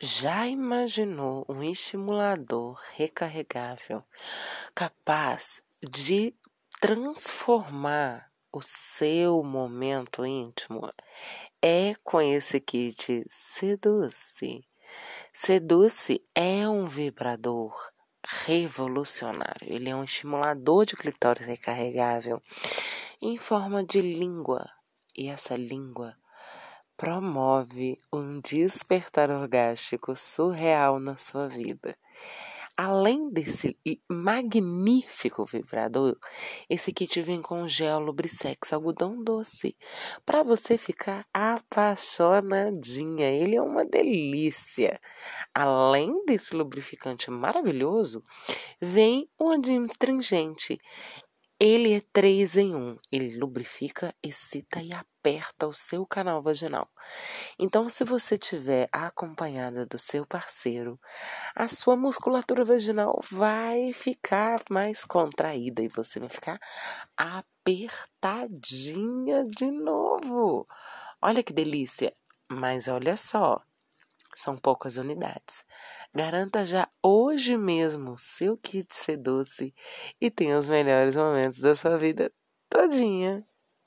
Já imaginou um estimulador recarregável capaz de transformar o seu momento íntimo? É com esse kit Seduce. Seduce é um vibrador revolucionário. Ele é um estimulador de clitóris recarregável em forma de língua. E essa língua promove um despertar orgástico surreal na sua vida. Além desse magnífico vibrador, esse kit vem com gel Lubrisex algodão doce para você ficar apaixonadinha. Ele é uma delícia. Além desse lubrificante maravilhoso, vem um astringente. Ele é 3 em 1. Ele lubrifica, excita e aperta o seu canal vaginal. Então, se você tiver acompanhada do seu parceiro, a sua musculatura vaginal vai ficar mais contraída e você vai ficar apertadinha de novo. Olha que delícia! Mas olha só, são poucas unidades. Garanta já hoje mesmo seu kit Seduce e tenha os melhores momentos da sua vida todinha.